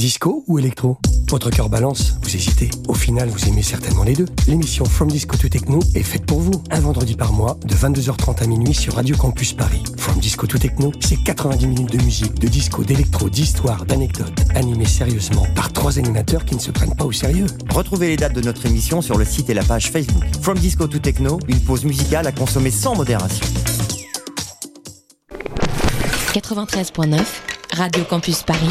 Disco ou électro? Votre cœur balance, vous hésitez. Au final, vous aimez certainement les deux. L'émission From Disco to Techno est faite pour vous. Un vendredi par mois, de 22h30 à minuit sur Radio Campus Paris. From Disco to Techno, c'est 90 minutes de musique, de disco, d'électro, d'histoire, d'anecdotes, animées sérieusement par trois animateurs qui ne se prennent pas au sérieux. Retrouvez les dates de notre émission sur le site et la page Facebook. From Disco to Techno, une pause musicale à consommer sans modération. 93.9, Radio Campus Paris.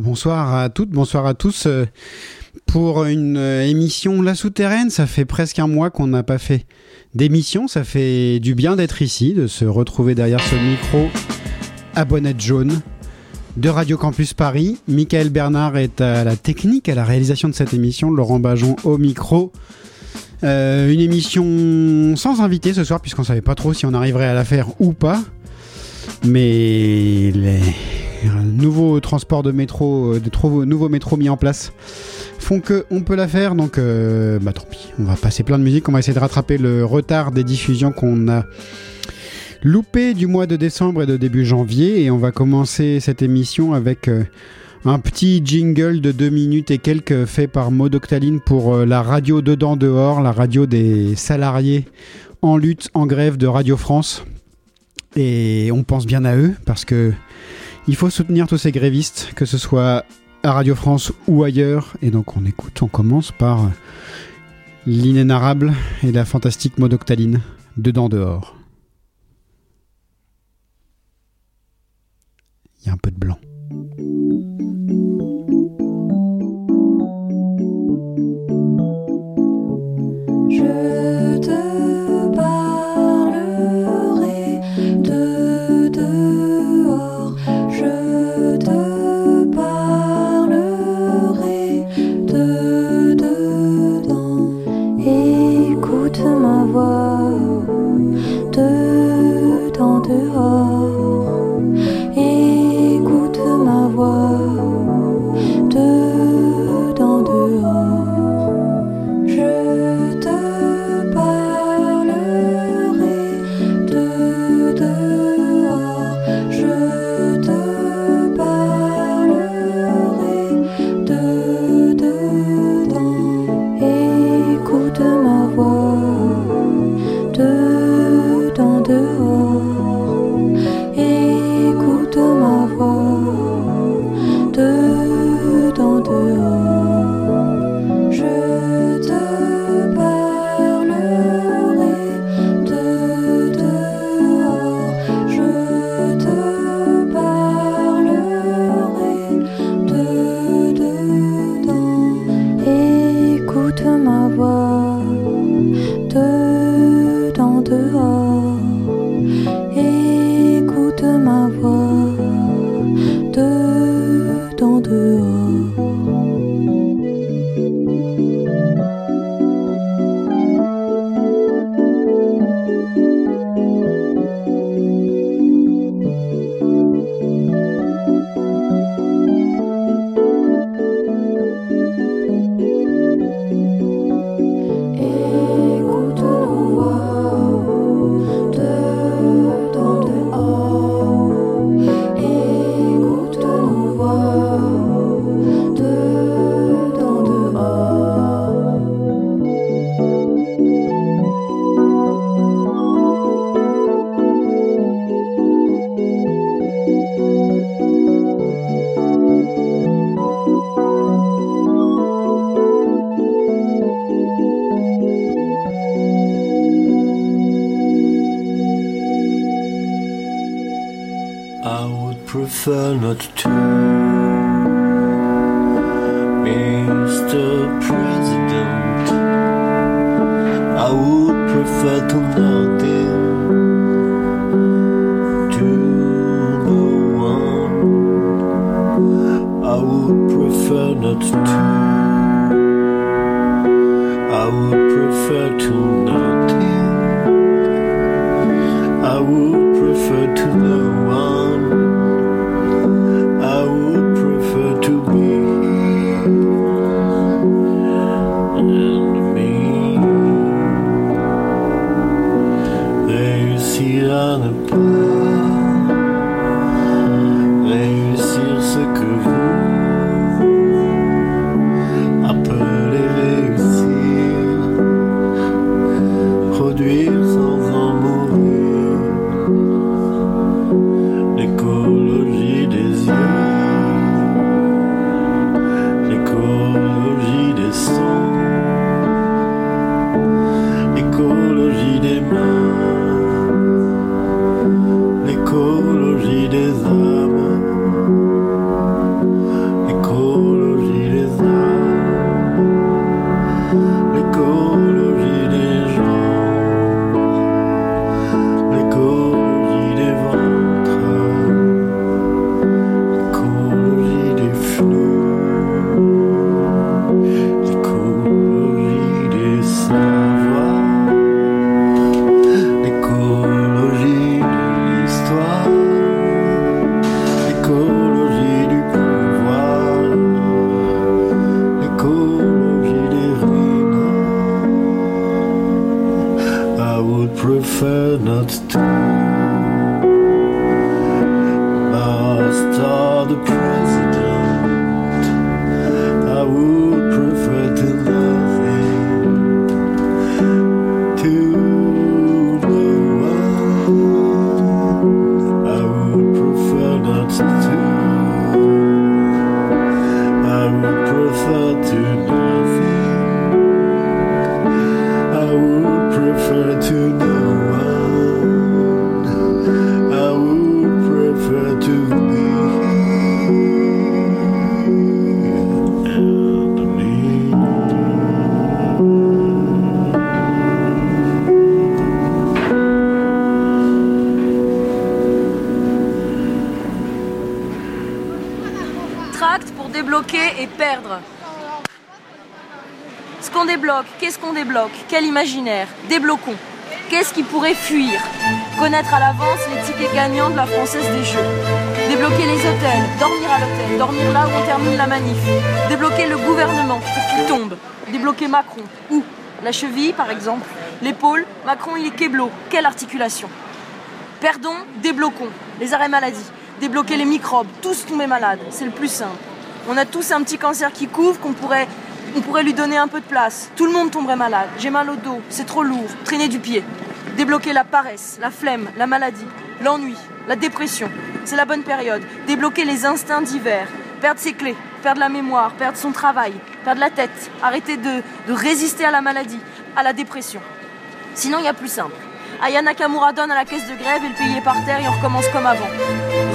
Bonsoir, à toutes, bonsoir à tous. euh, Pour une euh, émission La Souterraine, ça fait presque un mois qu'on n'a pas fait d'émission. Ça fait du bien d'être ici, de se retrouver derrière ce micro à bonnette jaune de Radio Campus Paris. Michael Bernard est à la technique, à la réalisation de cette émission. Laurent Bajon au micro. Euh, une émission sans invité ce soir, puisqu'on savait pas trop si on arriverait à la faire ou pas. Mais les nouveaux transports de métro, euh, de trop- nouveaux métros mis en place font que on peut la faire. Donc, euh, bah tant pis. On va passer plein de musique. On va essayer de rattraper le retard des diffusions qu'on a loupé du mois de décembre et de début janvier. Et on va commencer cette émission avec euh, un petit jingle de deux minutes et quelques fait par Maud Octaline pour la radio dedans dehors, la radio des salariés en lutte, en grève de Radio France. Et on pense bien à eux parce que il faut soutenir tous ces grévistes, que ce soit à Radio France ou ailleurs. Et donc on écoute, on commence par l'inénarrable et la fantastique mode octaline, dedans dehors. Il y a un peu de blanc. 在等待。Imaginaire Débloquons. Qu'est-ce qui pourrait fuir? Connaître à l'avance les tickets gagnants de la Française des Jeux. Débloquer les hôtels, dormir à l'hôtel, dormir là où on termine la manif. Débloquer le gouvernement pour qu'il tombe. Débloquer Macron. Où La cheville, par exemple. L'épaule, Macron il est keblo. Quelle articulation? Perdons, débloquons. Les arrêts maladie. Débloquer les microbes. Tous tomber malades. C'est le plus simple. On a tous un petit cancer qui couvre qu'on pourrait, on pourrait lui donner un peu de place. Tout le monde tomberait malade. J'ai mal au dos. C'est trop lourd. Traîner du pied. Débloquer la paresse, la flemme, la maladie, l'ennui, la dépression. C'est la bonne période. Débloquer les instincts divers. Perdre ses clés, perdre la mémoire, perdre son travail, perdre la tête. Arrêter de, résister à la maladie, à la dépression. Sinon, il y a plus simple. Aya Nakamura donne à la caisse de grève et le pays est par terre et on recommence comme avant.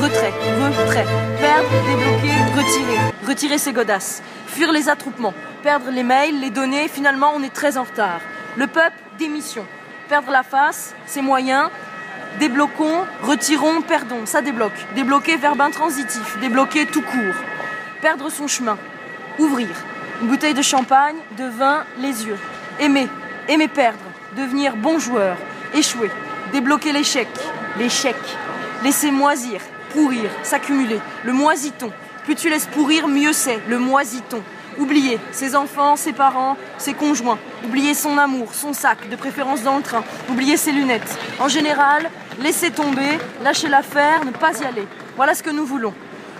Retrait, retrait, perdre, débloquer, retirer, retirer ses godasses, fuir les attroupements, perdre les mails, les données, finalement on est très en retard. Le peuple, démission. Perdre la face, ses moyens, débloquons, retirons, perdons, ça débloque. Débloquer, verbe intransitif, débloquer tout court. Perdre son chemin, ouvrir. Une bouteille de champagne, de vin, les yeux. Aimer, aimer perdre, devenir bon joueur, échouer, débloquer l'échec, l'échec, laisser moisir, pourrir, s'accumuler, le moisiton. Plus tu laisses pourrir, mieux c'est, le moisiton. Oublier ses enfants, ses parents, ses conjoints. Oublier son amour, son sac, de préférence dans le train. Oublier ses lunettes. En général, laisser tomber, lâcher l'affaire, ne pas y aller. Voilà ce que nous voulons.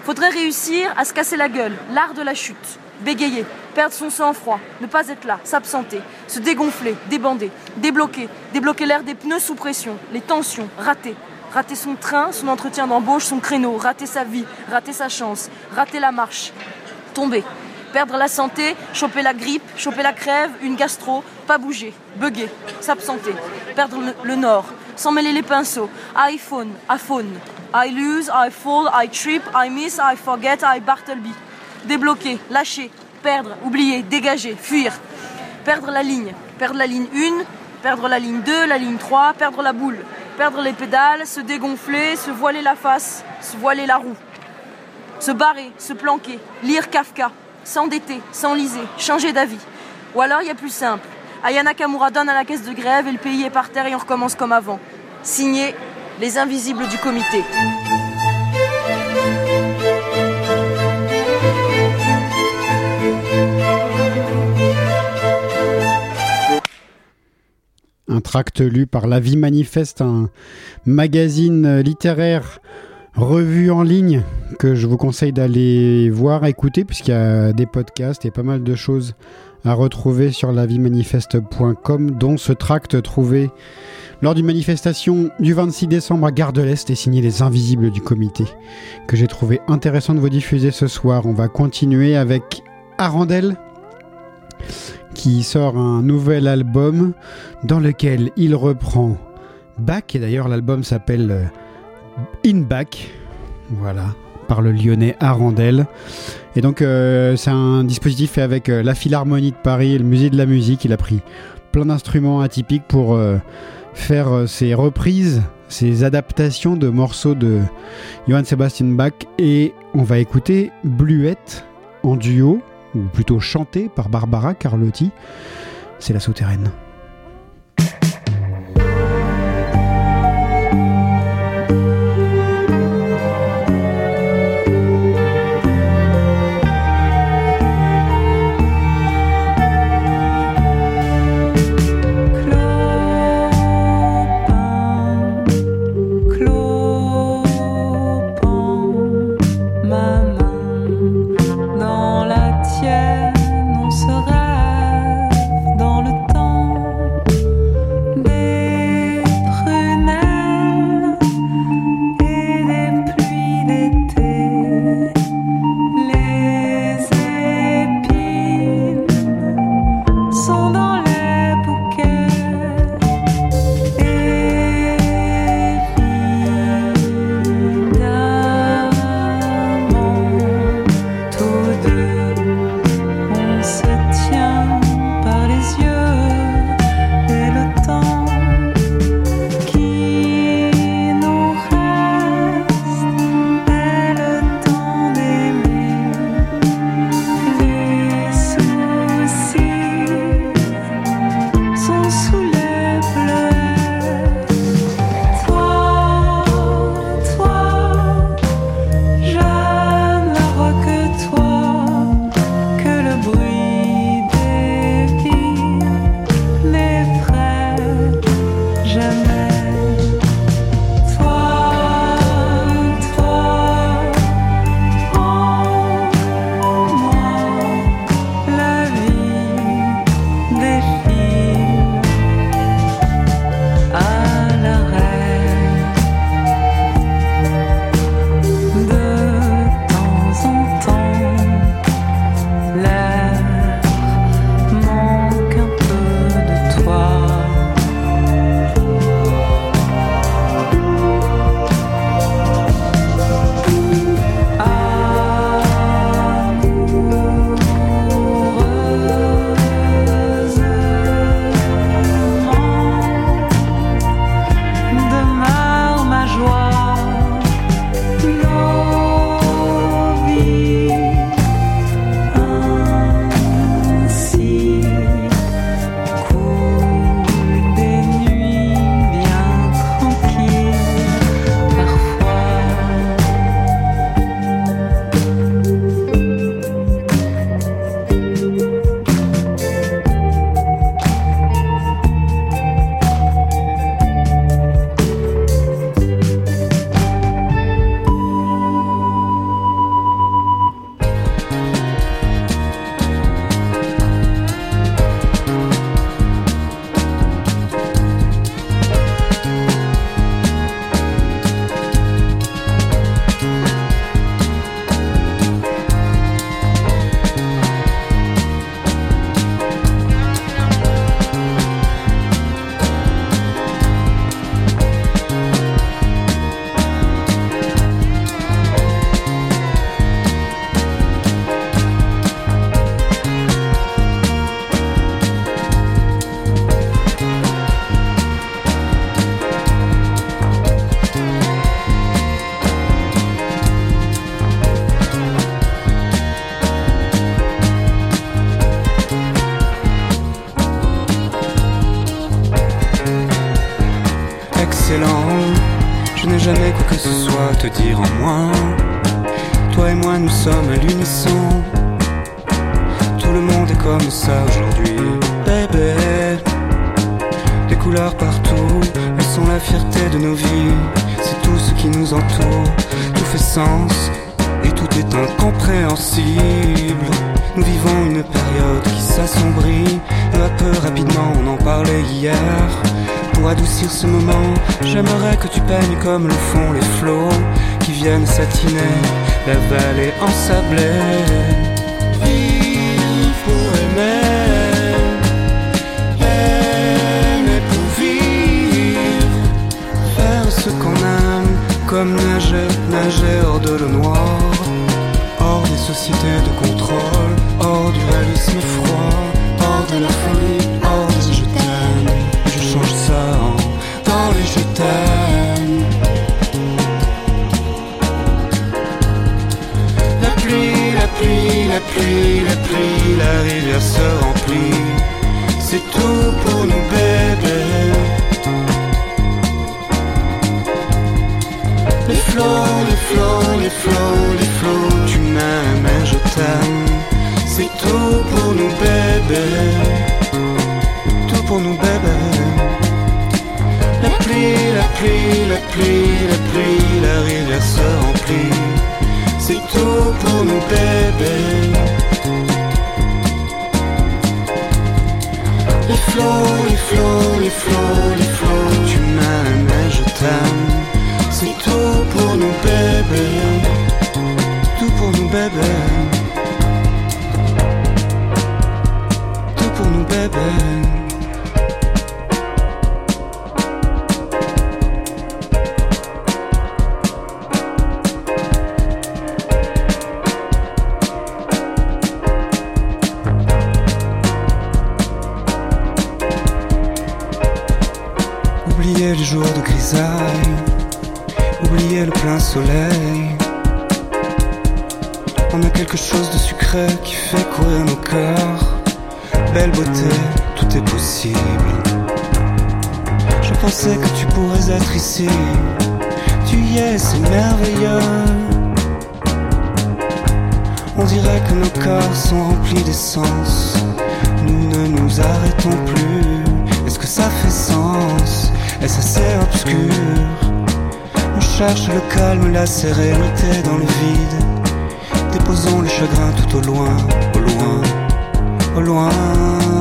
Faudrait réussir à se casser la gueule, l'art de la chute. Bégayer, perdre son sang-froid, ne pas être là, s'absenter, se dégonfler, débander, débloquer, débloquer l'air des pneus sous pression, les tensions, rater, rater son train, son entretien d'embauche, son créneau, rater sa vie, rater sa chance, rater la marche, tomber, perdre la santé, choper la grippe, choper la crève, une gastro, pas bouger, bugger, s'absenter, perdre le, nord, sans mêler les pinceaux. iPhone, iPhone. I lose, I fall, I trip, I miss, I forget, I Bartleby. Débloquer, lâcher, perdre, oublier, dégager, fuir. Perdre la ligne, perdre la ligne 1, perdre la ligne 2, la ligne 3, perdre la boule, perdre les pédales, se dégonfler, se voiler la face, se voiler la roue. Se barrer, se planquer, lire Kafka, s'endetter, s'enliser, changer d'avis. Ou alors il y a plus simple. Ayana Kamura donne à la caisse de grève et le pays est par terre et on recommence comme avant. Signé Les Invisibles du comité. Un tract lu par La Vie Manifeste, un magazine littéraire revue en ligne que je vous conseille d'aller voir, écouter, puisqu'il y a des podcasts et pas mal de choses à retrouver sur lavimanifeste.com, dont ce tract trouvé lors d'une manifestation du 26 décembre à Gare de l'Est et signé Les Invisibles du comité, que j'ai trouvé intéressant de vous diffuser ce soir. On va continuer avec Arandel, qui sort un nouvel album dans lequel il reprend Bach, et d'ailleurs l'album s'appelle euh, In Back, voilà, par le lyonnais Arandel. Et donc euh, c'est un dispositif fait avec euh, la Philharmonie de Paris et le Musée de la Musique. Il a pris plein d'instruments atypiques pour faire ses reprises, ses adaptations de morceaux de Johann Sebastian Bach. Et on va écouter Bluette en duo, ou plutôt chanté par Barbara Carlotti. C'est la souterraine. te dire en moins. pluie, la pluie, la pluie, la rivière se remplit. C'est tout pour nous, bébé. Les flots, les flots, les flots, les flots, tu m'aimes et je t'aime. C'est tout pour nous, bébé. Tout pour nous, bébé. La pluie, la pluie, la pluie, la pluie, la rivière se remplit c'est tout pour nous bébés. Les flots, les flots, les flots, les flots, tu m'aimes et je t'aime. C'est tout pour nous bébés, tout pour nous bébés. Tout pour nous bébés. Nous ne nous arrêtons plus. Est-ce que ça fait sens? Est-ce assez obscur? On cherche le calme, la sérénité dans le vide. Déposons le chagrin tout au loin, au loin, au loin.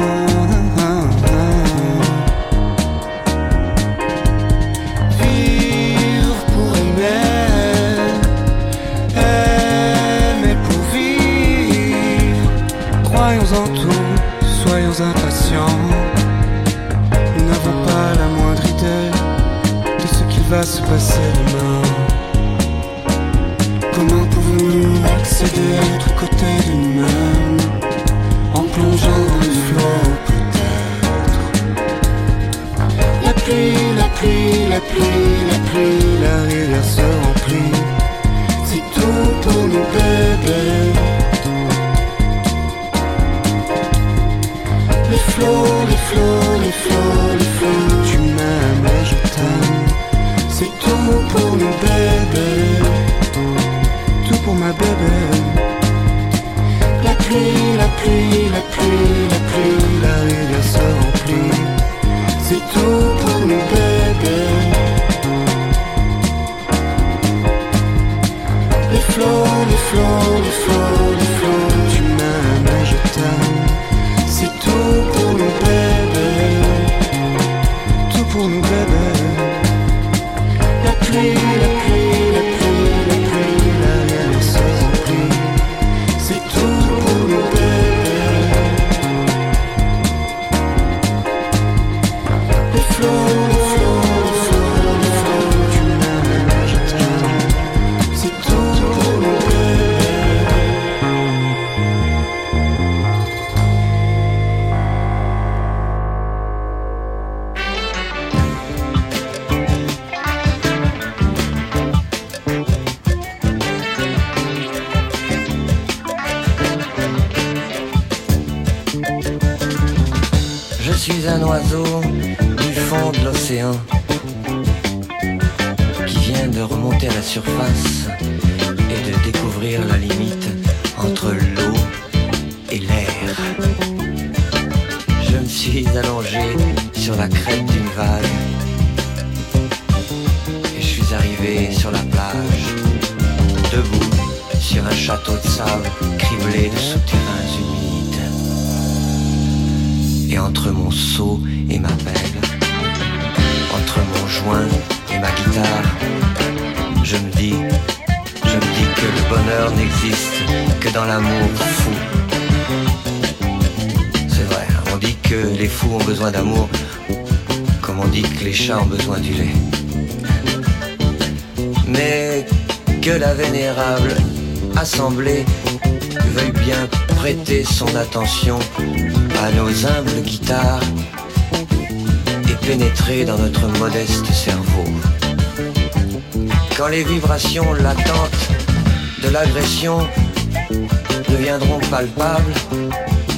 You.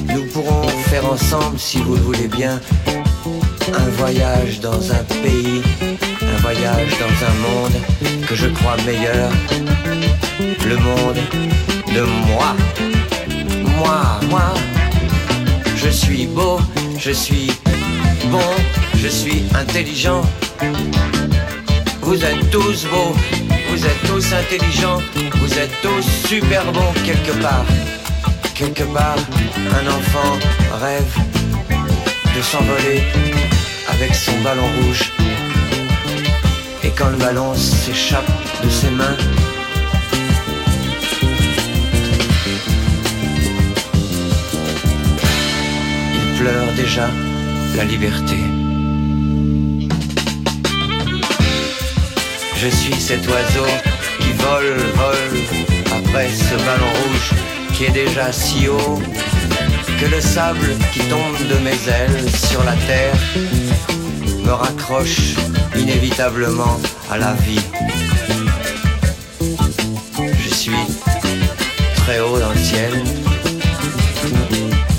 Nous pourrons faire ensemble, si vous le voulez bien, un voyage dans un pays, un voyage dans un monde que je crois meilleur, le monde de moi. Moi, moi, je suis beau, je suis bon, je suis intelligent. Vous êtes tous beaux, vous êtes tous intelligents, vous êtes tous super bons quelque part. Quelque part, un enfant rêve de s'envoler avec son ballon rouge. Et quand le ballon s'échappe de ses mains, il pleure déjà la liberté. Je suis cet oiseau qui vole, vole après ce ballon rouge qui est déjà si haut que le sable qui tombe de mes ailes sur la terre me raccroche inévitablement à la vie. Je suis très haut dans le ciel,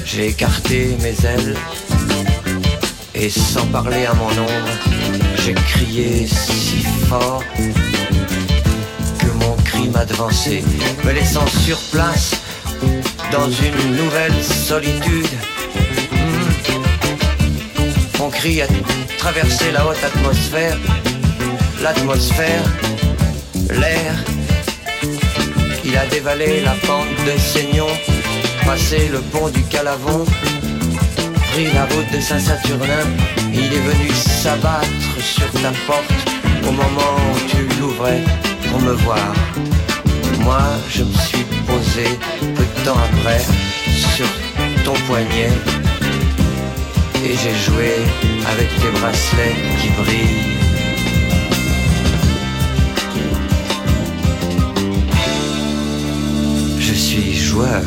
j'ai écarté mes ailes et sans parler à mon ombre, j'ai crié si fort que mon cri m'a devancé, me laissant sur place dans une nouvelle solitude. Mon cri a traversé la haute atmosphère, l'atmosphère, l'air. Il a dévalé la pente de Seignon, passé le pont du Calavon, pris la route de Saint-Saturnin. Il est venu s'abattre sur ta porte au moment où tu l'ouvrais pour me voir. Moi, je me suis posé après sur ton poignet et j'ai joué avec tes bracelets qui brillent. Je suis joueur,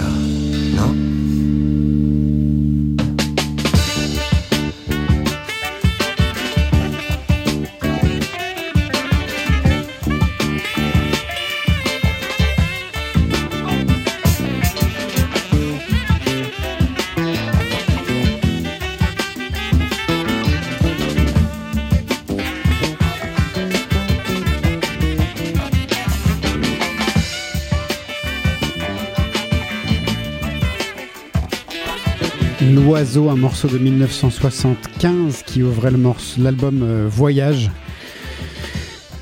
Un morceau de 1975 qui ouvrait l'album euh, Voyage.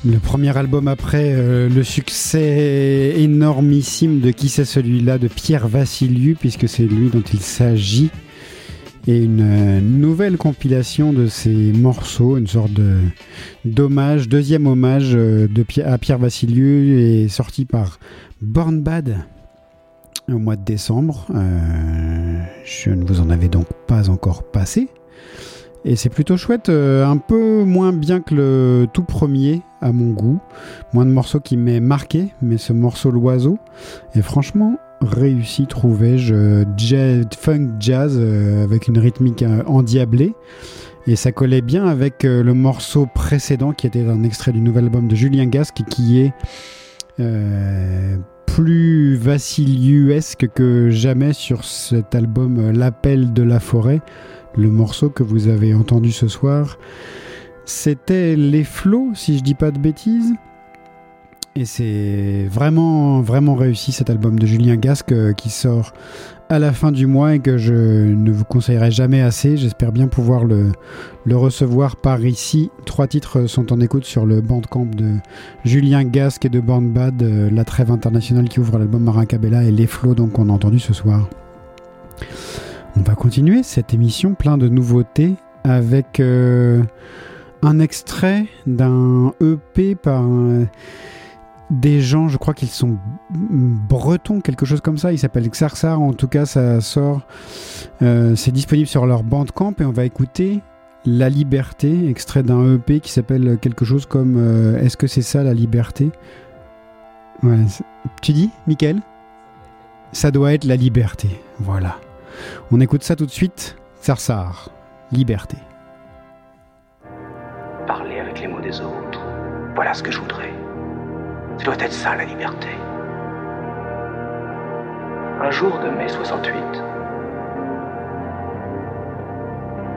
Le premier album après euh, le succès énormissime de Qui c'est celui-là de Pierre Vassiliou, puisque c'est lui dont il s'agit. Et une euh, nouvelle compilation de ces morceaux, une sorte de d'hommage, deuxième hommage à Pierre Vassiliou, est sorti par Born Bad au mois de décembre. Euh, je ne vous en avais donc pas encore passé. Et c'est plutôt chouette, euh, un peu moins bien que le tout premier à mon goût. Moins de morceaux qui m'aient marqué, mais ce morceau L'Oiseau est franchement réussi, trouvais-je. Funk jazz euh, avec une rythmique endiablée. Et ça collait bien avec le morceau précédent qui était un extrait du nouvel album de Julien Gasque qui est plus vassiliuesque que jamais sur cet album euh, L'appel de la forêt. Le morceau que vous avez entendu ce soir, c'était Les Flots, si je dis pas de bêtises. Et c'est vraiment, vraiment réussi cet album de Julien Gasque euh, qui sort à la fin du mois et que je ne vous conseillerai jamais assez. J'espère bien pouvoir le, recevoir par ici. Trois titres sont en écoute sur le bandcamp de Julien Gasque et de Born Bad, euh, la trêve internationale qui ouvre l'album Marin Cabella et les flots donc qu'on a entendu ce soir. On va continuer cette émission plein de nouveautés avec euh, un extrait d'un EP par euh, des gens, je crois qu'ils sont bretons, quelque chose comme ça. Il s'appelle Xarsar, en tout cas, ça sort. euh, c'est disponible sur leur bandcamp et on va écouter La Liberté, extrait d'un EP qui s'appelle quelque chose comme euh, Est-ce que c'est ça la liberté? Tu dis, Mickaël Ça doit être la liberté. Voilà. On écoute ça tout de suite. Xarsar, Liberté. Parler avec les mots des autres. Voilà ce que je voudrais. Ça doit être ça la liberté. Un jour de mai 68,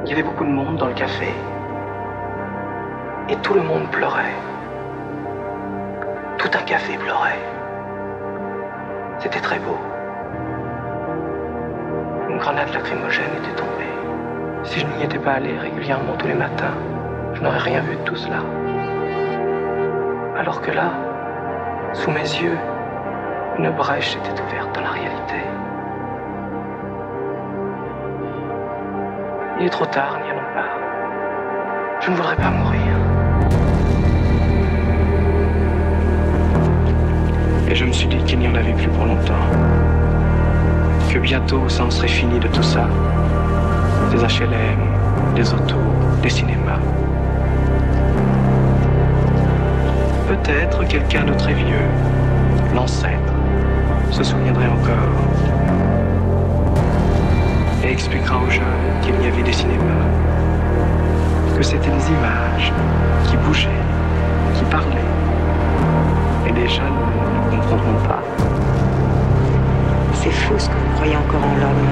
il y avait beaucoup de monde dans le café. Et tout le monde pleurait. Tout un café pleurait. C'était très beau. Une grenade lacrymogène était tombée. Si je n'y étais pas allé régulièrement tous les matins, je n'aurais rien vu de tout cela. Alors que là, sous mes yeux, une brèche s'était ouverte dans la réalité. Il est trop tard, n'y allons pas. Je ne voudrais pas mourir. Et je me suis dit qu'il n'y en avait plus pour longtemps. Que bientôt, ça en serait fini de tout ça. Des HLM, des autos, des cinémas. Peut-être quelqu'un de très vieux, l'ancêtre, se souviendrait encore et expliquera aux jeunes qu'il y avait des cinémas, que c'était des images qui bougeaient, qui parlaient, et les jeunes ne comprendront pas. C'est fou ce que vous croyez encore en l'homme.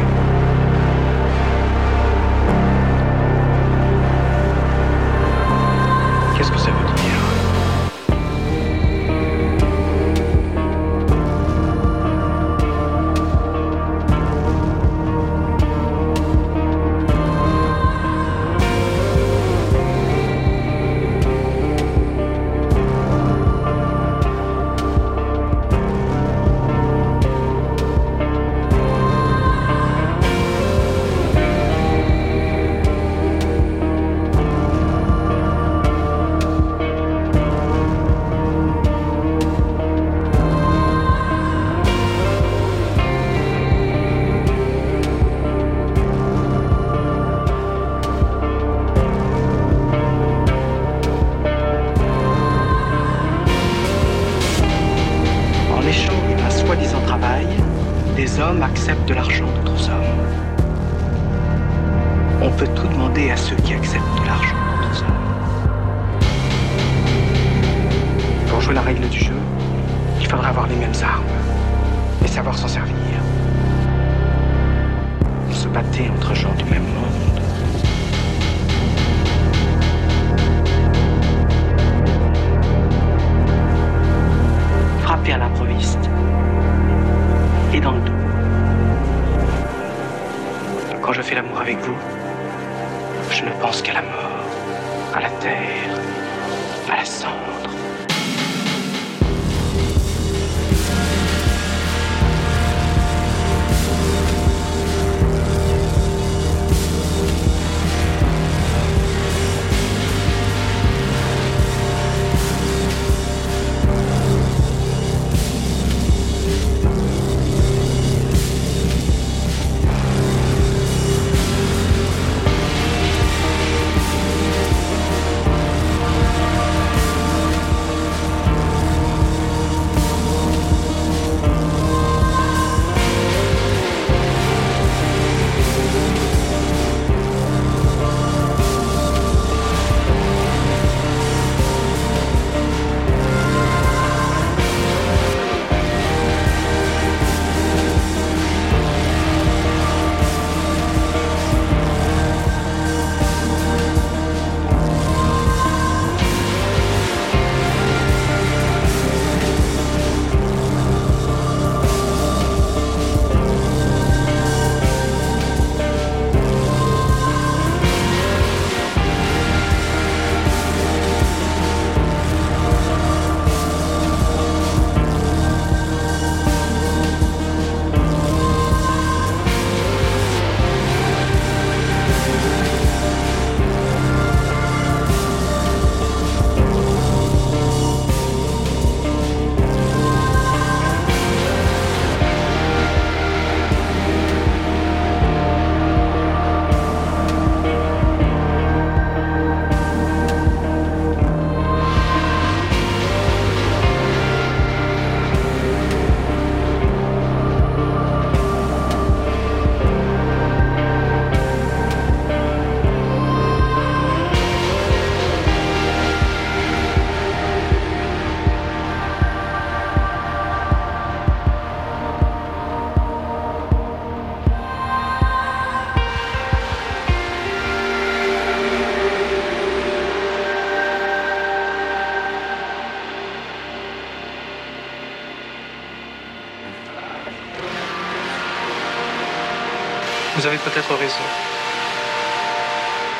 Avez peut-être raison.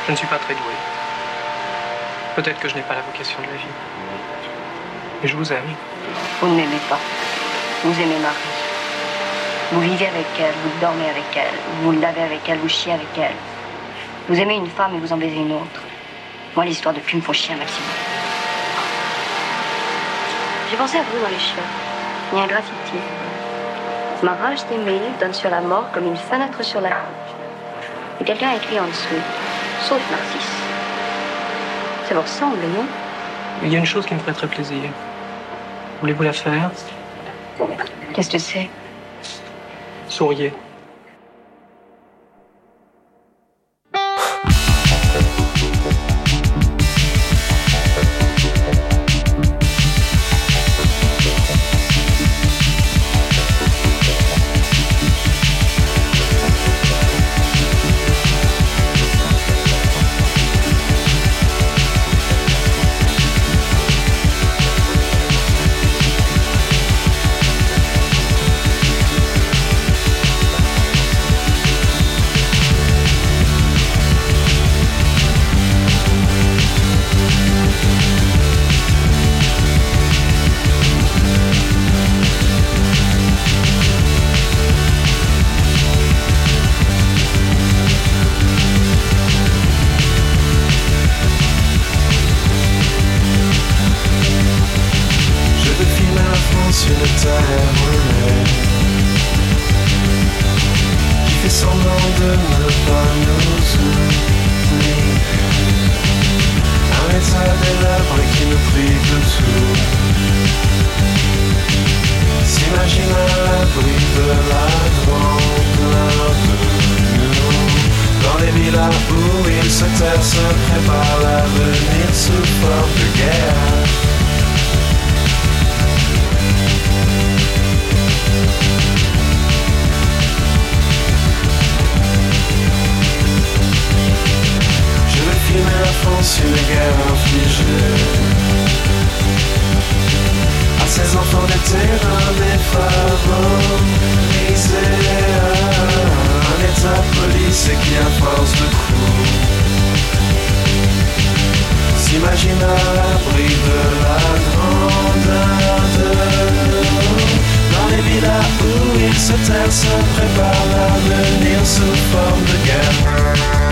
Je ne suis pas très doué. Peut-être que je n'ai pas la vocation de la vie. Mais je vous aime. Vous ne m'aimez pas. Vous aimez Marie. Vous vivez avec elle, vous dormez avec elle, vous lavez avec elle, vous chiez avec elle. Vous aimez une femme et vous en baisez une autre. Moi, l'histoire de cul me font chier un maximum. J'ai pensé à vous dans les chiots. Il y a un graffiti. Ma rage d'aimer donne sur la mort comme une fenêtre sur la vie. Et quelqu'un a écrit en dessous. Sauf Narcisse. Ça vous ressemble, non? Il y a une chose qui me ferait très plaisir. Voulez-vous la faire? Qu'est-ce que c'est? Souriez. France, une terre Qui fait semblant de ne pas nous oublier. Un état des lèvres qui nous prive de tout. S'imagine à l'abri de la grandeur de Dans les villas où ils se tairent, se prépare l'avenir sous forme de guerre S'imagine à l'abri de la grandeur les villas où ils se tairent, se préparent l'avenir sous forme de guerre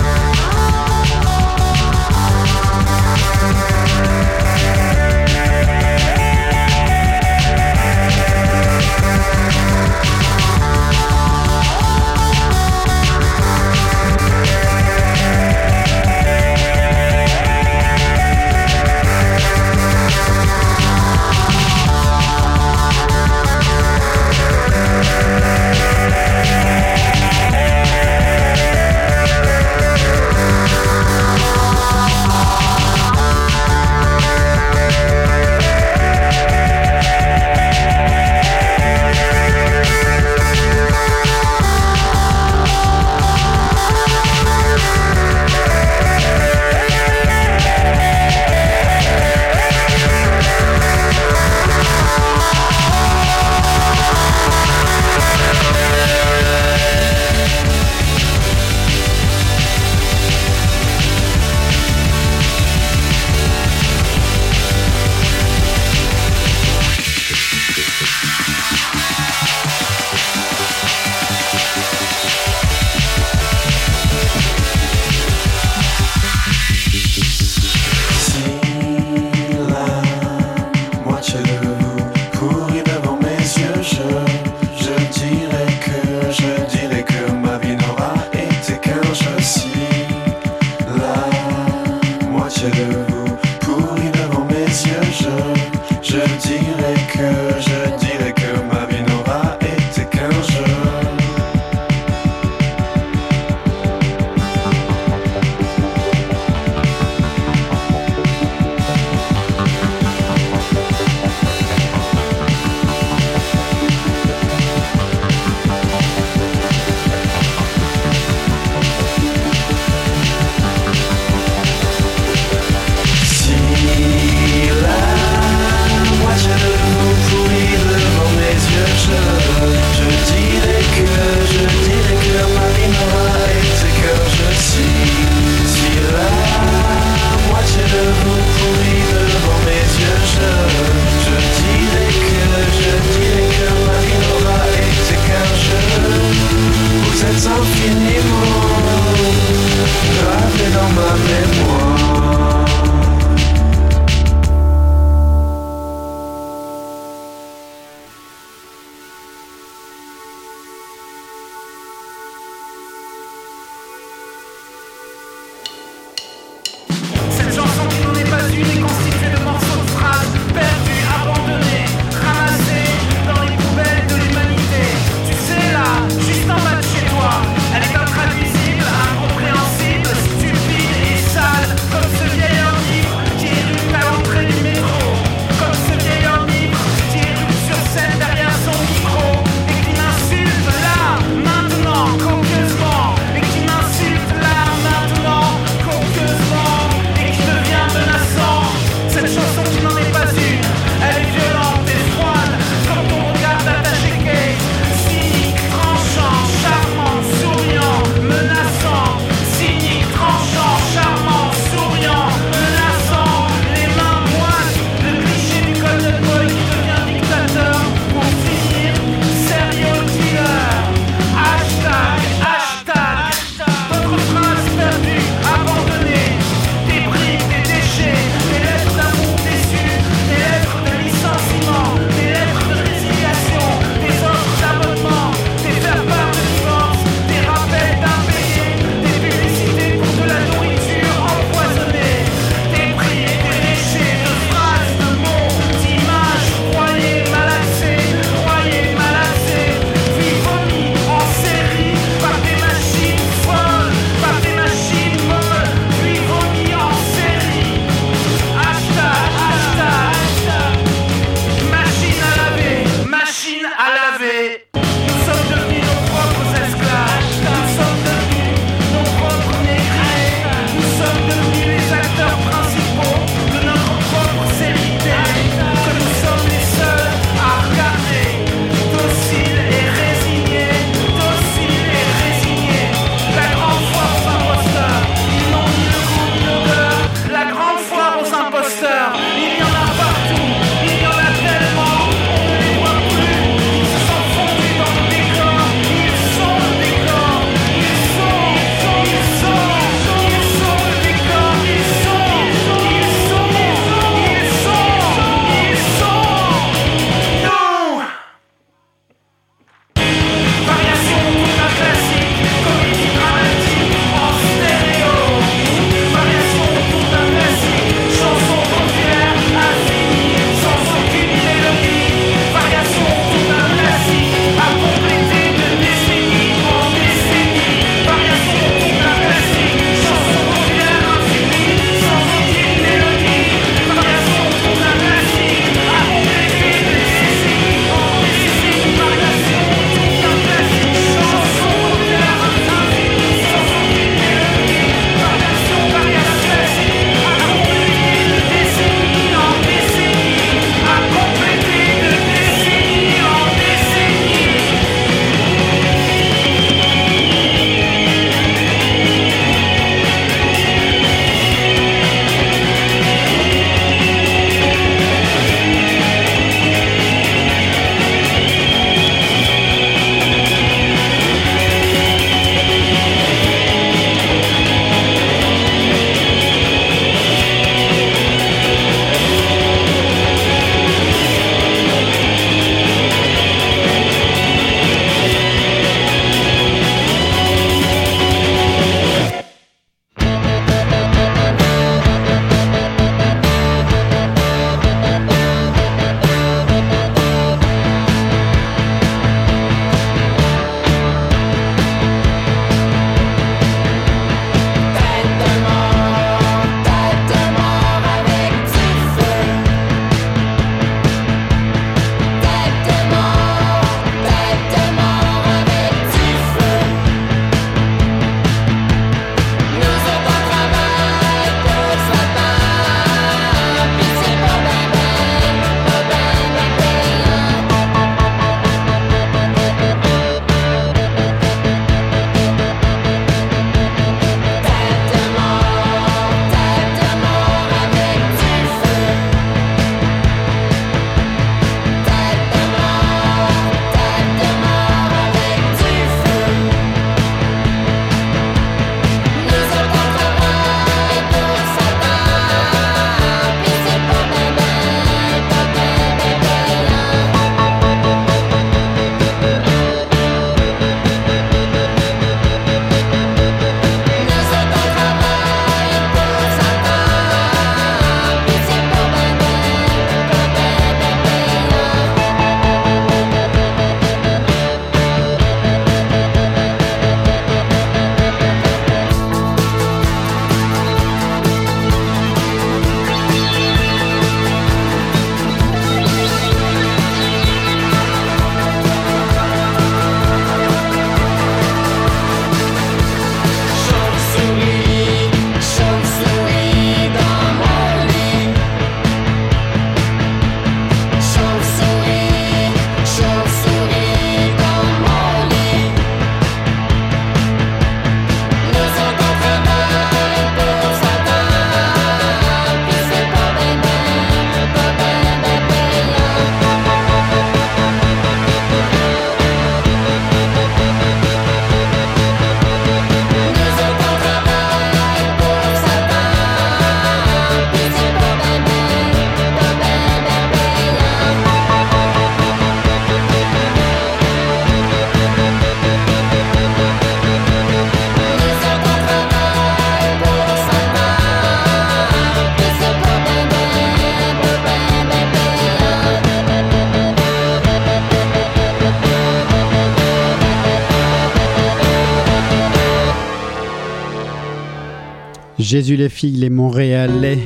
Jésus les filles, les Montréalais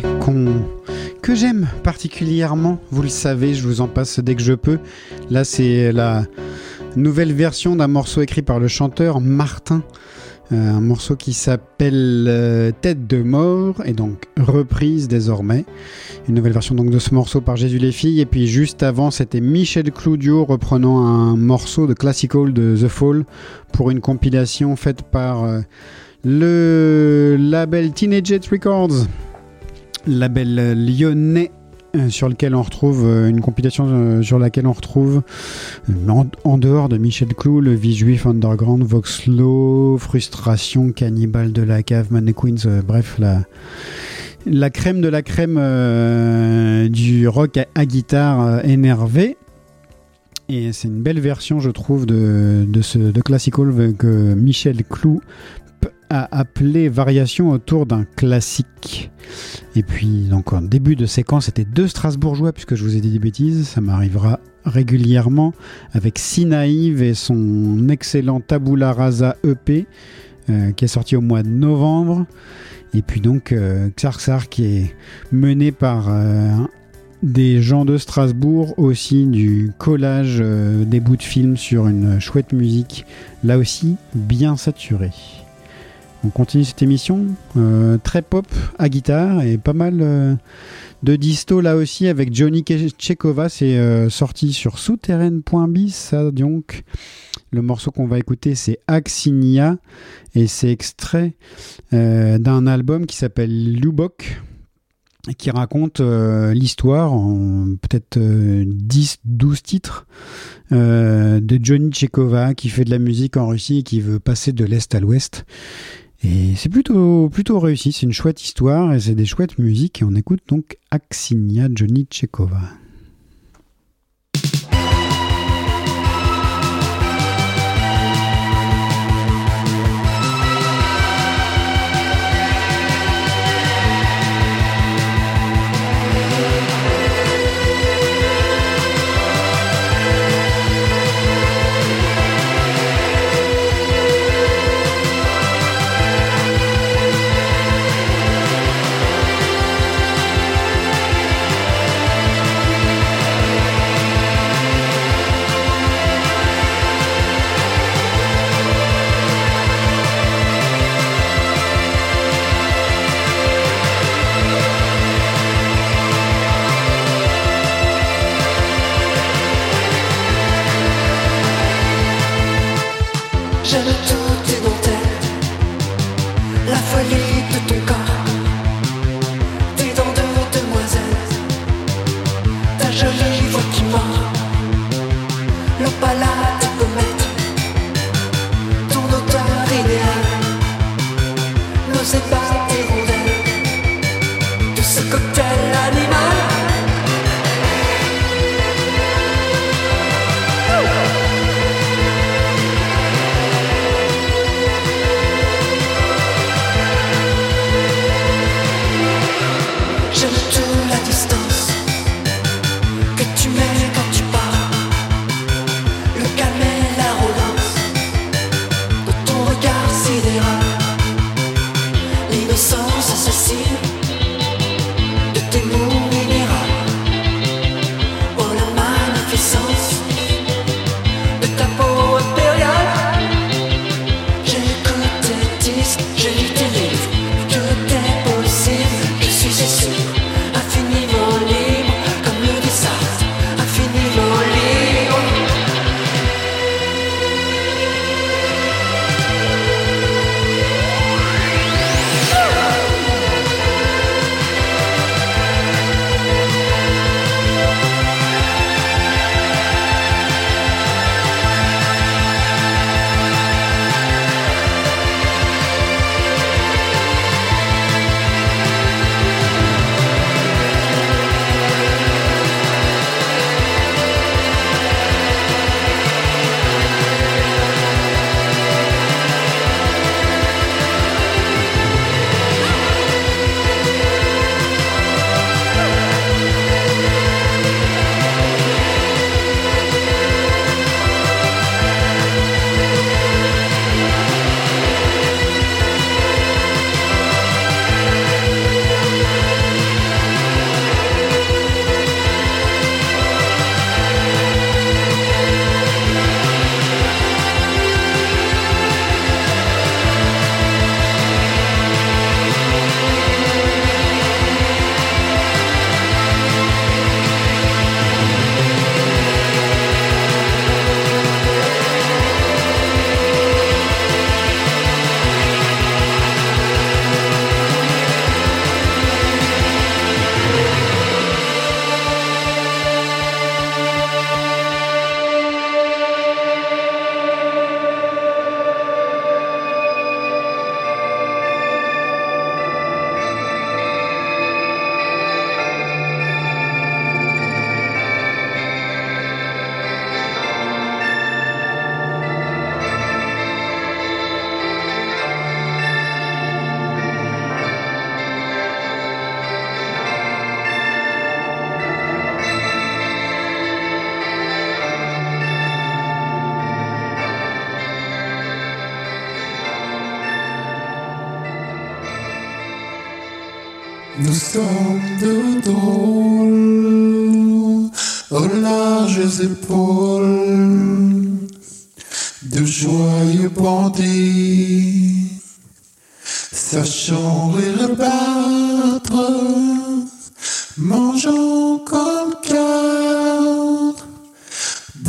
que j'aime particulièrement, vous le savez, je vous en passe dès que je peux. Là, c'est la nouvelle version d'un morceau écrit par le chanteur Martin. Euh, un morceau qui s'appelle euh, Tête de mort et donc reprise désormais. Une nouvelle version donc de ce morceau par Jésus les filles et puis juste avant c'était Michel Cloudio reprenant un morceau de classical de The Fall pour une compilation faite par euh, le label Teenage Records, label lyonnais euh, sur lequel on retrouve euh, une compilation euh, sur laquelle on retrouve en, dehors de Michel Clou, le Vie Underground, Voxlo, Frustration, Cannibal de la cave, Mannequins, bref la la crème de la crème euh, du rock à, guitare euh, énervé. Et c'est une belle version, je trouve, de, de ce de Classical que Michel Clou p- a appelé Variation autour d'un classique. Et puis, donc, en début de séquence, c'était deux Strasbourgeois, puisque je vous ai dit des bêtises, ça m'arrivera régulièrement, avec Sinaïve et son excellent Tabula Rasa EP, euh, qui est sorti au mois de novembre. Et puis donc euh, Xar Xar qui est mené par euh, des gens de Strasbourg, aussi du collage euh, des bouts de films sur une chouette musique, là aussi bien saturée. On continue cette émission, euh, très pop à guitare et pas mal euh, de disto là aussi avec Johnny Tchekova, c'est euh, sorti sur souterraine.bis, ça donc. Le morceau qu'on va écouter c'est Axinia et c'est extrait d'un album qui s'appelle Lubok qui raconte l'histoire en peut-être euh, 10-12 titres de Johnny Tchekova qui fait de la musique en Russie et qui veut passer de l'Est à l'Ouest. Et c'est plutôt, plutôt réussi, c'est une chouette histoire et c'est des chouettes musiques et on écoute donc Axinia Johnny Tchekova. do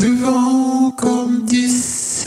devant comme dix,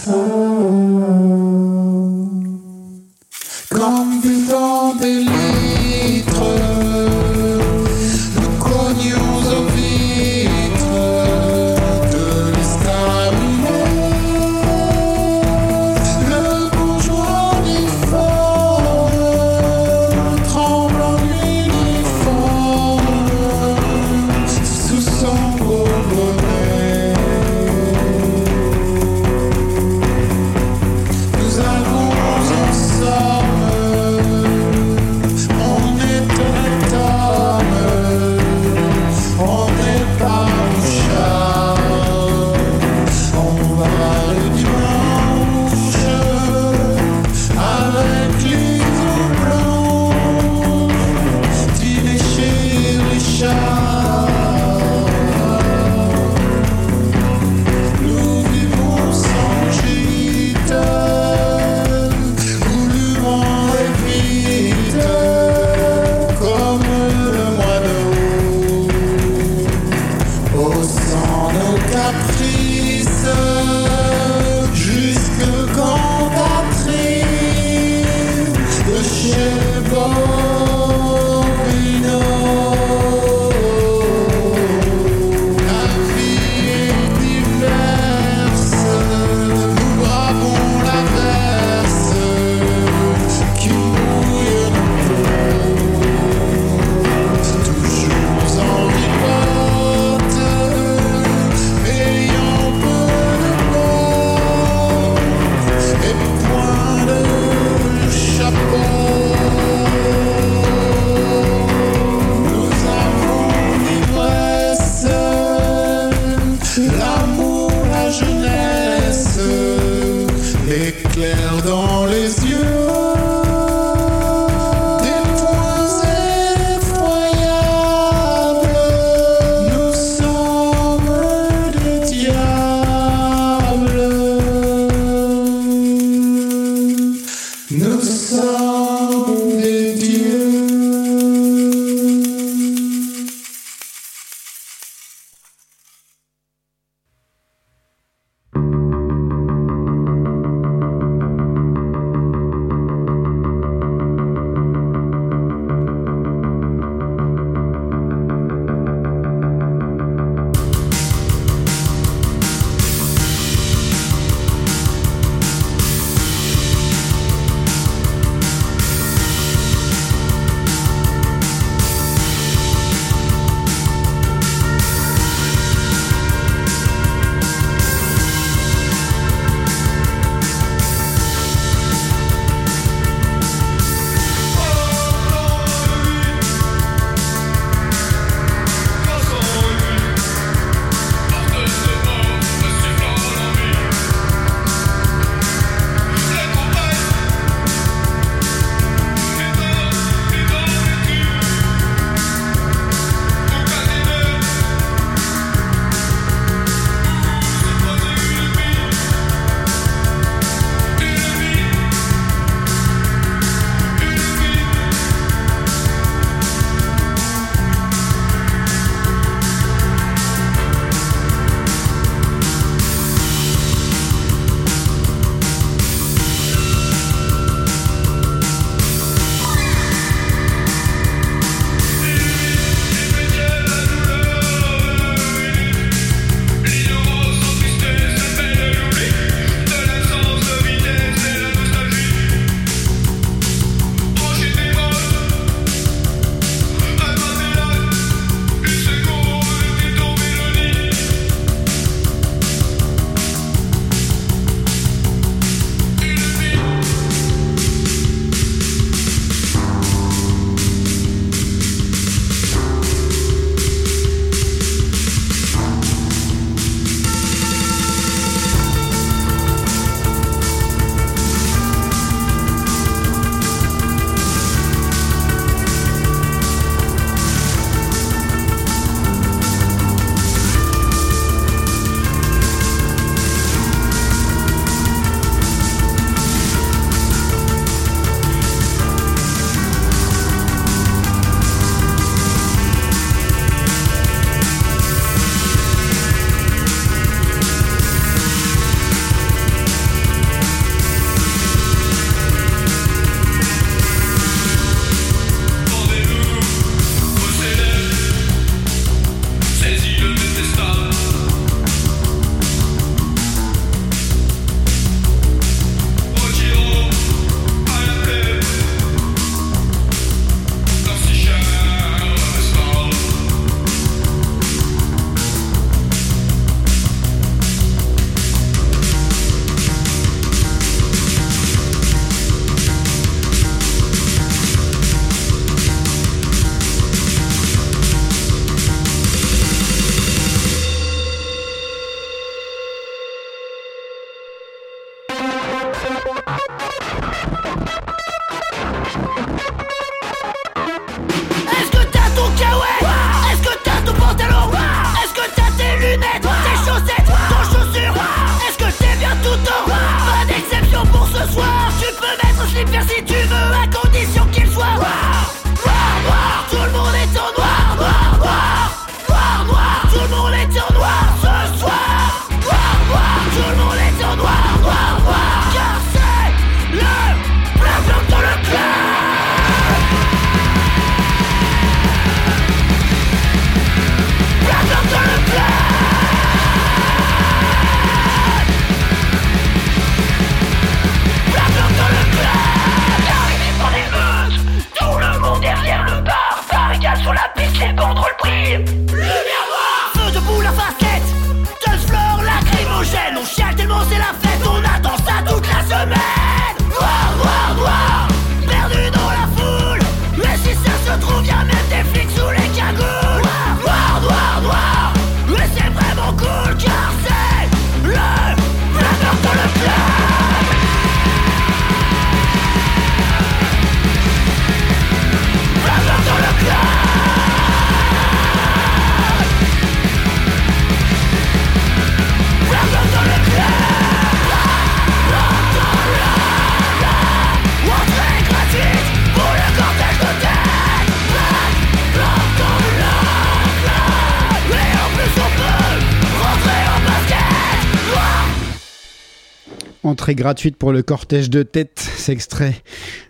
Gratuite pour le cortège de tête, c'est extrait.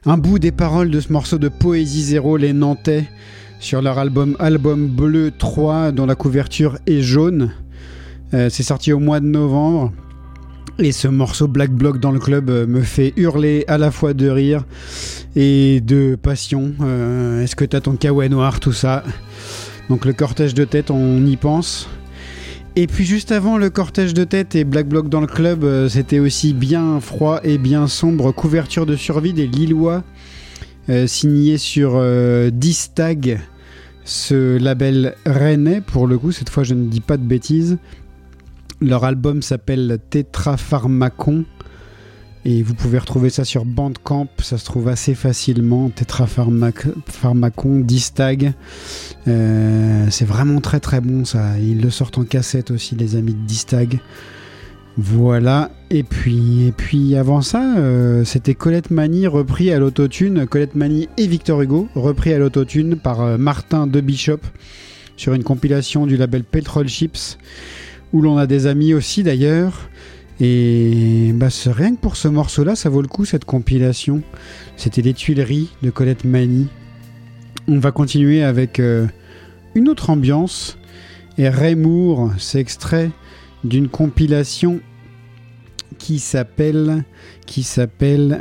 Un bout des paroles de ce morceau de Poésie Zéro, les Nantais, sur leur album Album Bleu 3, dont la couverture est jaune. Euh, c'est sorti au mois de novembre. Et ce morceau Black Bloc dans le club euh, me fait hurler à la fois de rire et de passion. Euh, Est-ce que t'as ton kawaii noir, tout ça? Donc le cortège de tête, on y pense. Et puis juste avant le cortège de tête et Black Bloc dans le club, euh, c'était aussi bien froid et bien sombre. Couverture de survie des Lillois, euh, signé sur euh, Distag, ce label rennais pour le coup. Cette fois, je ne dis pas de bêtises. Leur album s'appelle Tétrapharmacon. Et vous pouvez retrouver ça sur Bandcamp, ça se trouve assez facilement. Tétrapharmacon, Distag. Euh, c'est vraiment très très bon ça. Ils le sortent en cassette aussi, les amis de Distag. Voilà. Et puis, et puis avant ça, euh, c'était Colette Mani repris à l'autotune. Colette Mani et Victor Hugo repris à l'autotune par euh, Martin de Bishop sur une compilation du label Petrol Chips où l'on a des amis aussi d'ailleurs. Et bah, rien que pour ce morceau-là, ça vaut le coup cette compilation. C'était les Tuileries de Colette Mani. On va continuer avec euh, une autre ambiance. Et Raymour, c'est extrait d'une compilation qui s'appelle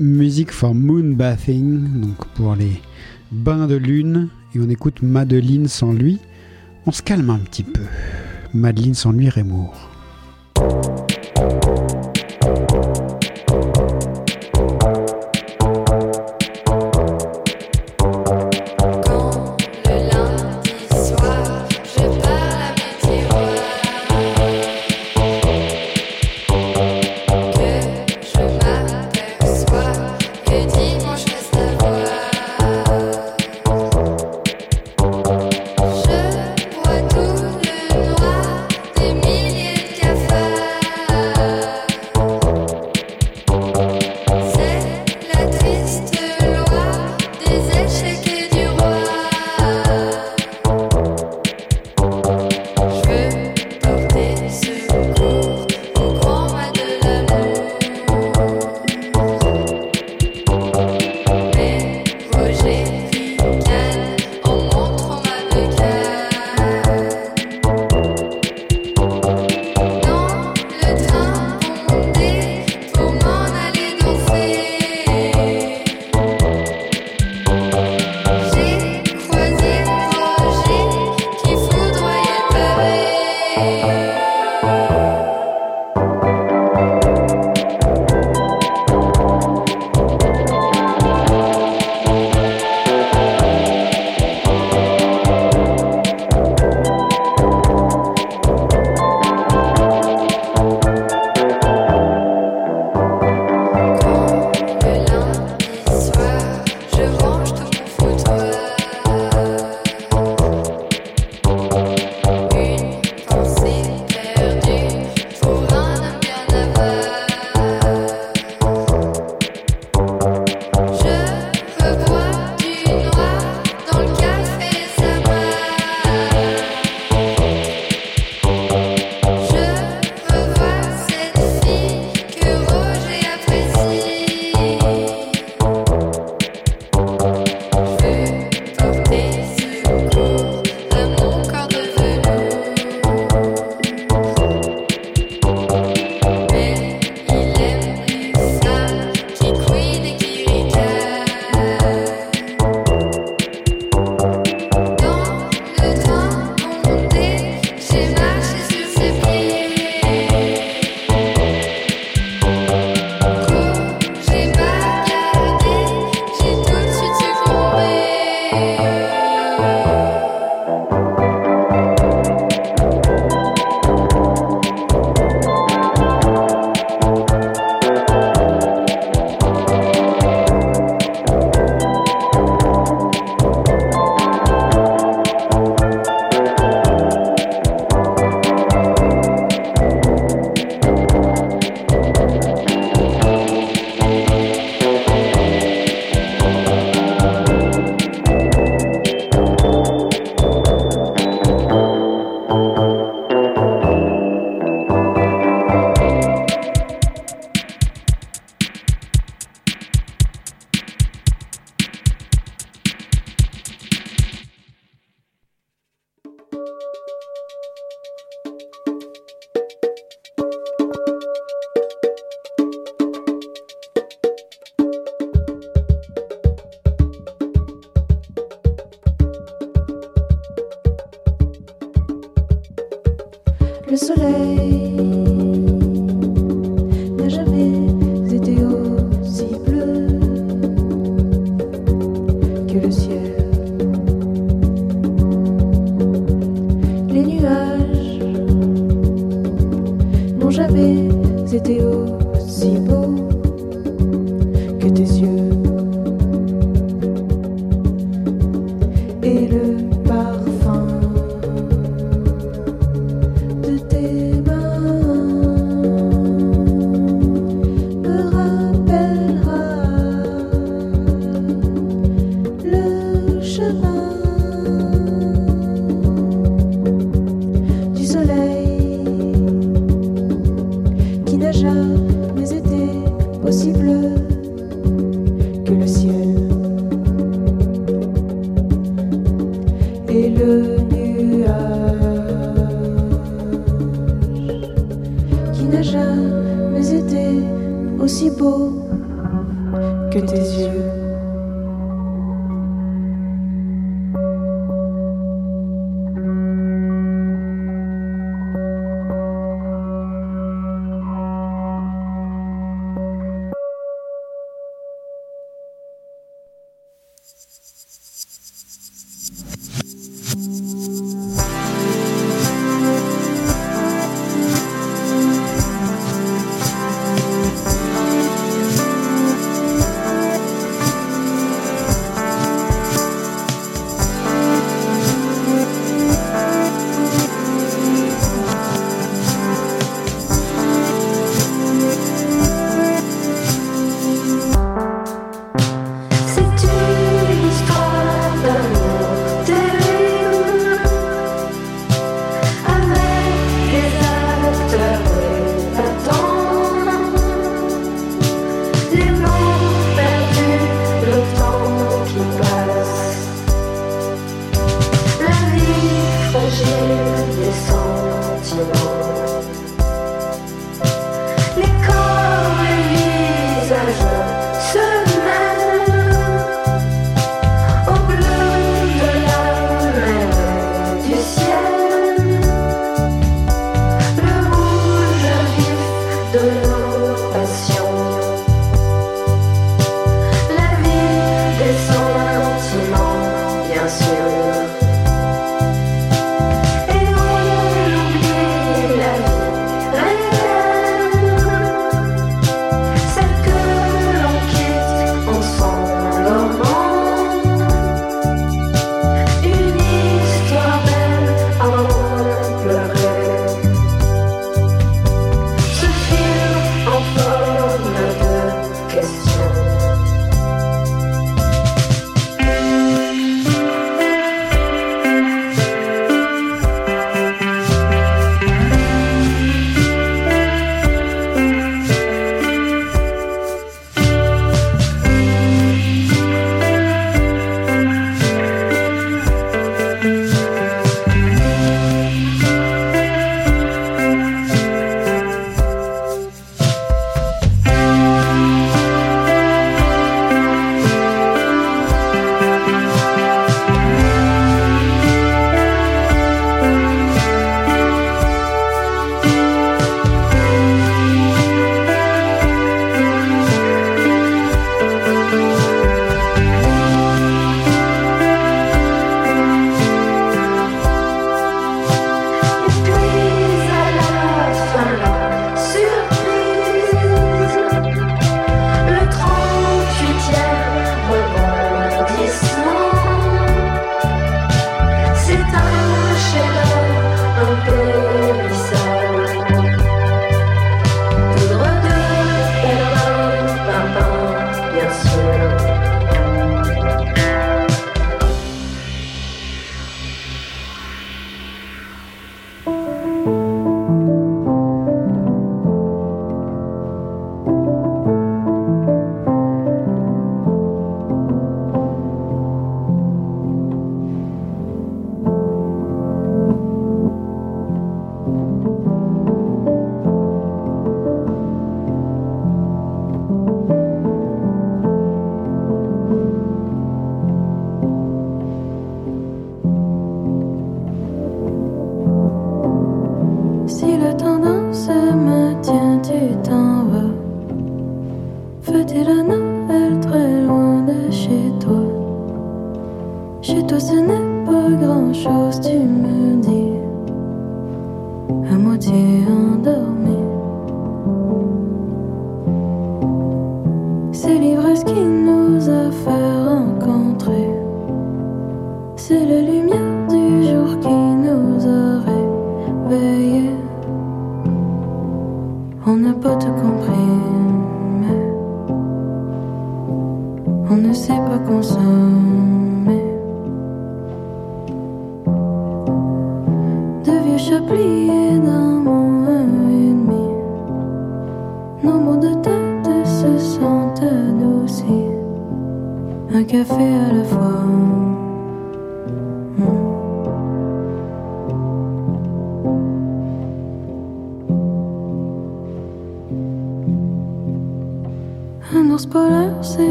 Music for Moon Bathing, donc pour les bains de lune. Et on écoute Madeline sans lui. On se calme un petit peu. Madeline sans lui, Raymour. Le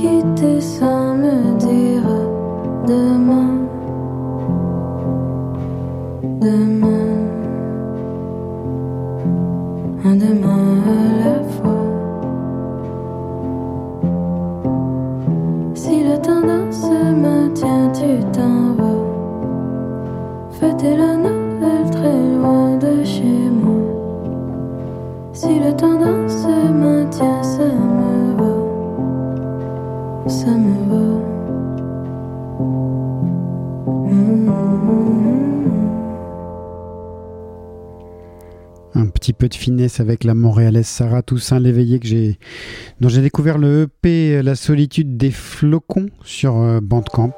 quitter sans me dire demain. Avec la montréalaise Sarah Toussaint l'éveillé que j'ai dont j'ai découvert le EP La solitude des flocons sur euh, Bandcamp.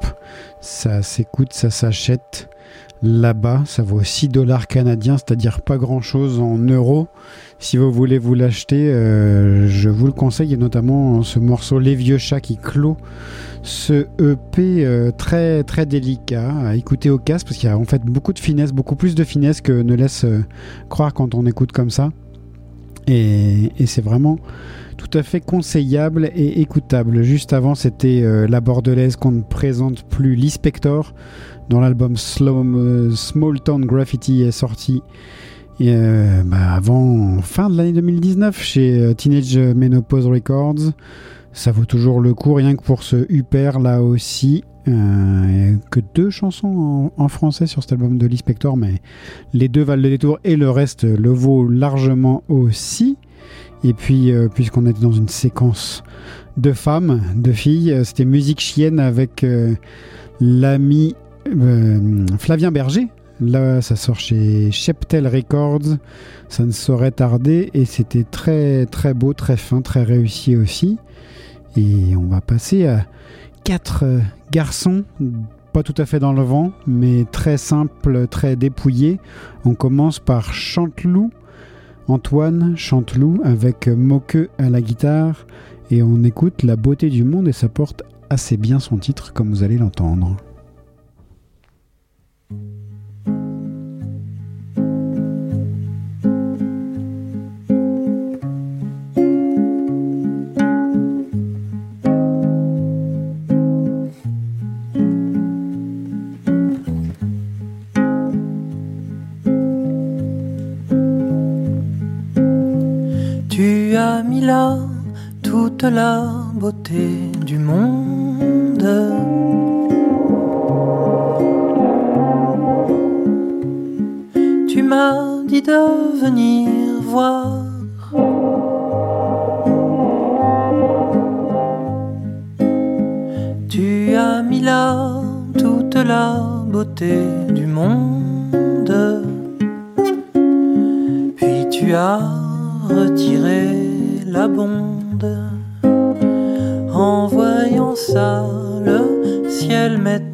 Ça s'écoute, ça s'achète. Là-bas, ça vaut 6 dollars canadiens, c'est-à-dire pas grand-chose en euros. Si vous voulez vous l'acheter, euh, je vous le conseille, et notamment ce morceau Les Vieux Chats qui clôt ce EP euh, très très délicat à écouter au casque parce qu'il y a en fait beaucoup de finesse, beaucoup plus de finesse que ne laisse euh, croire quand on écoute comme ça. Et, c'est vraiment tout à fait conseillable et écoutable. Juste avant, c'était la bordelaise qu'on ne présente plus, l'Inspector, dont l'album euh, Small Town Graffiti est sorti. Euh, bah, avant fin de l'année 2019 chez euh, Teenage Menopause Records. Ça vaut toujours le coup, rien que pour ce Huper là aussi. Que deux chansons en, français sur cet album de l'Inspector, mais les deux valent le détour et le reste le vaut largement aussi. Et puis, puisqu'on était dans une séquence de femmes, de filles, c'était Musique Chienne avec l'ami euh, Flavien Berger. Là, ça sort chez Cheptel Records. Ça ne saurait tarder. Et c'était très, très beau, très fin, très réussi aussi. Et on va passer à quatre euh, garçons, pas tout à fait dans le vent, mais très simples, très dépouillés. On commence par Chanteloup, Antoine Chanteloup avec Moqueux à la guitare. Et on écoute La beauté du monde et ça porte assez bien son titre, comme vous allez l'entendre. Toute la beauté du monde. Tu m'as dit de venir voir. Tu as mis là toute la beauté du monde. Puis tu as retiré la bonde. Le ciel mettait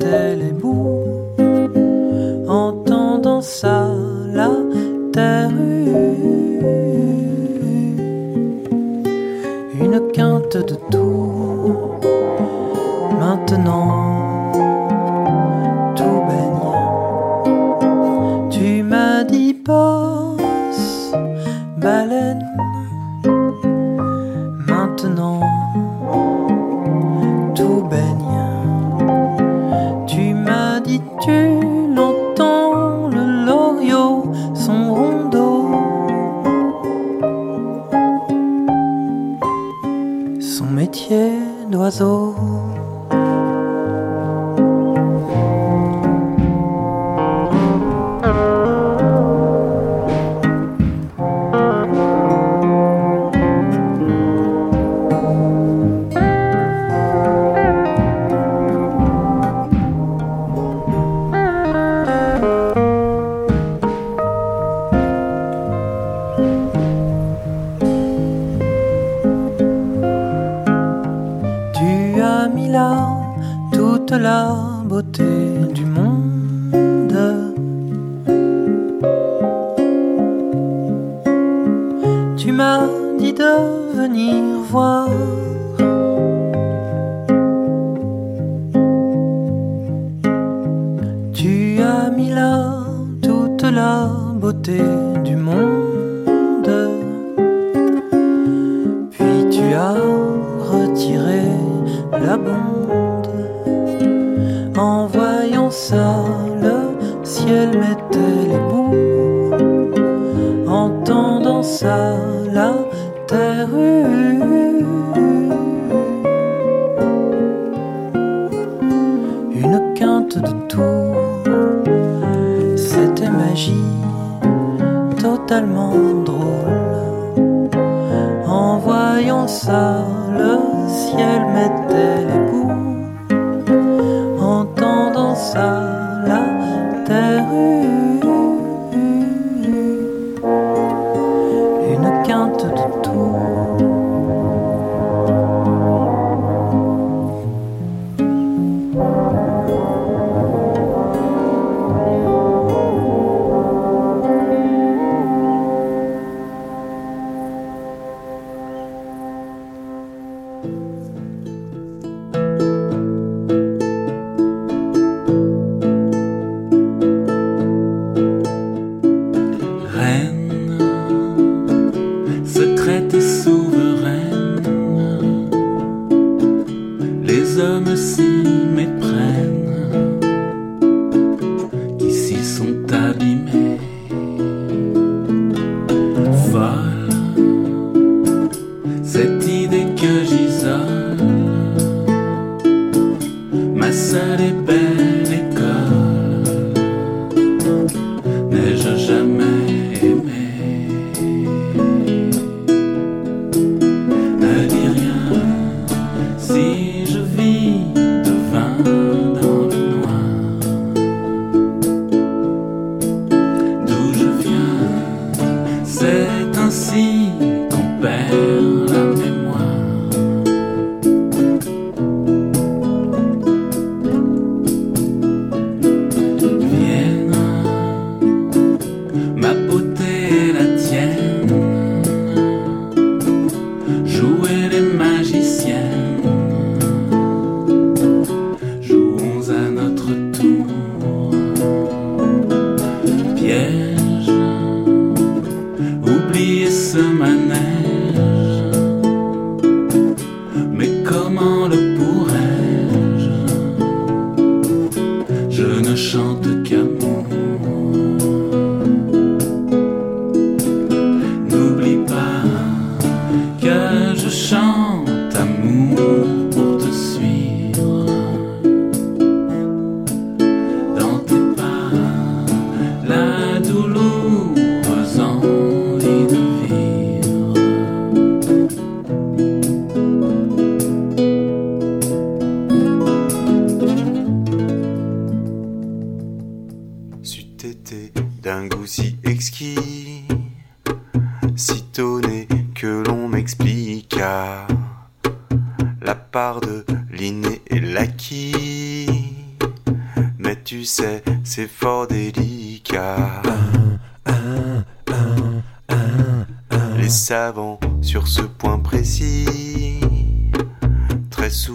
want to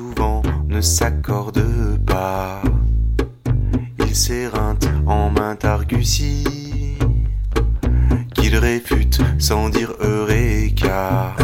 souvent ne s'accorde pas. Il s'éreinte en main targutie, qu'il réfute sans dire Eureka.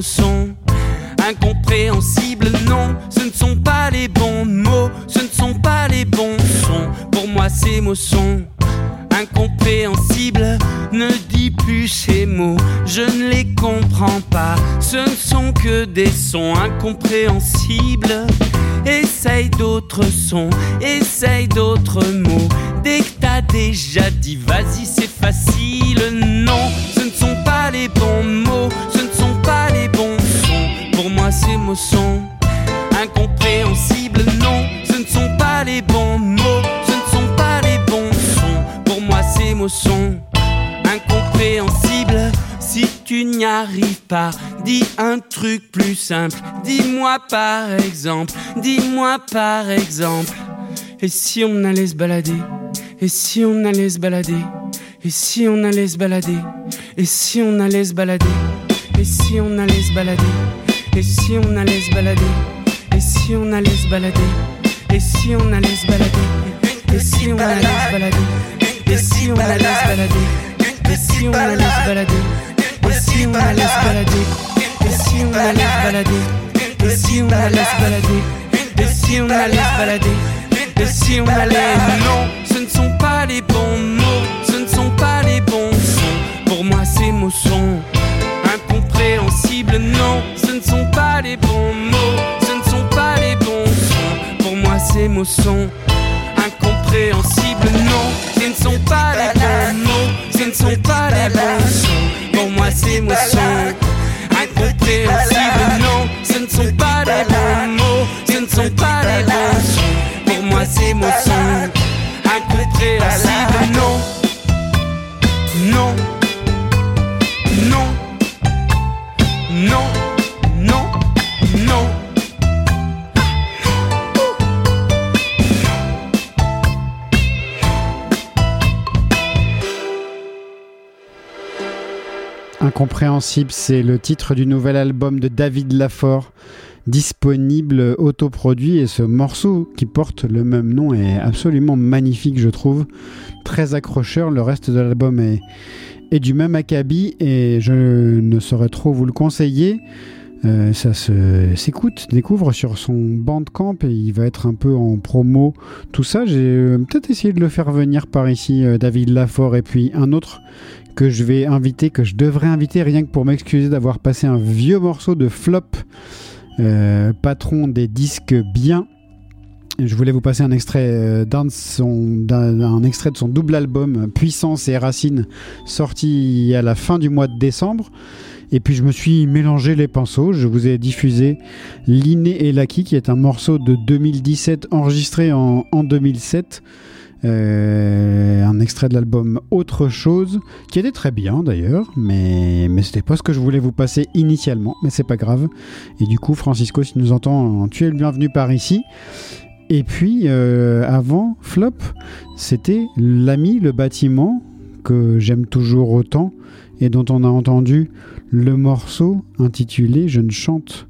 Mots incompréhensibles. Non, ce ne sont pas les bons mots, ce ne sont pas les bons sons. Pour moi, ces mots sont incompréhensibles. Ne dis plus ces mots, je ne les comprends pas. Ce ne sont que des sons incompréhensibles. Essaye d'autres sons, Dis-moi par exemple, dis-moi par exemple. Et si on allait se balader Et si on allait se balader Et si on allait se balader Et si on allait se balader Et si on allait se balader Et si on allait se balader Et si on allait se balader Et si on allait se balader Et si on allait se balader Et si on allait se balader Et si on allait se balader Et si on allait se balader si on allait se balader Et si on allait se balader Et si on allait se balader Et si on allait Non, ce ne sont pas les bons mots Ce ne sont pas les bons sons Pour moi, ces mots sont incompréhensibles. Non, ce ne sont pas les bons mots, ce ne sont pas les bons sons. Pour moi, ces mots sont incompréhensibles. Non, ce ne sont pas les bons mots, ce ne sont pas les bons sons. Pour moi, ces mots sont incompréhensibles. Non, ce ne sont pas les bons mots, ce ne sont pas les bons sons. Pour moi, ces mots sont incompréhensibles. Non, non, Incompréhensible, c'est le titre du nouvel album de David Lafort, disponible autoproduit. Et ce morceau qui porte le même nom est absolument magnifique, je trouve. Très accrocheur. Le reste de l'album est, du même acabit et je ne saurais trop vous le conseiller. Euh, ça s'écoute, découvre sur son bandcamp et il va être un peu en promo. Tout ça, j'ai euh, peut-être essayé de le faire venir par ici, euh, David Lafort, et puis un autre que je vais inviter, que je devrais inviter rien que pour m'excuser d'avoir passé un vieux morceau de Flop, euh, patron des disques bien. Je voulais vous passer un extrait euh, d'un extrait de son double album Puissance et Racine, sorti à la fin du mois de décembre. Et puis je me suis mélangé les pinceaux. Je vous ai diffusé L'inné et l'acquis, qui est un morceau de 2017 enregistré en, en 2007. Euh, un extrait de l'album Autre chose, qui était très bien d'ailleurs, mais, mais c'était pas ce que je voulais vous passer initialement, mais c'est pas grave. Et du coup, Francisco, si tu nous entends, tu es le bienvenu par ici. Et puis, euh, avant Flop, c'était L'ami, le bâtiment, que j'aime toujours autant, et dont on a entendu le morceau intitulé Je ne chante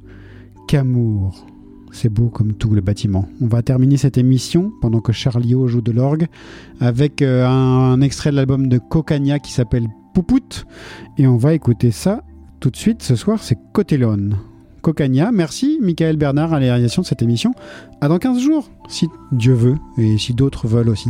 qu'amour. C'est beau comme tout le bâtiment. On va terminer cette émission pendant que Charlio joue de l'orgue avec euh, un, extrait de l'album de Cocagna qui s'appelle Poupout. Et on va écouter ça tout de suite. Ce soir, c'est Cotélone. Cocagna, merci Michael Bernard à la de cette émission. À dans 15 jours, si Dieu veut et si d'autres veulent aussi.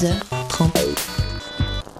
10h30.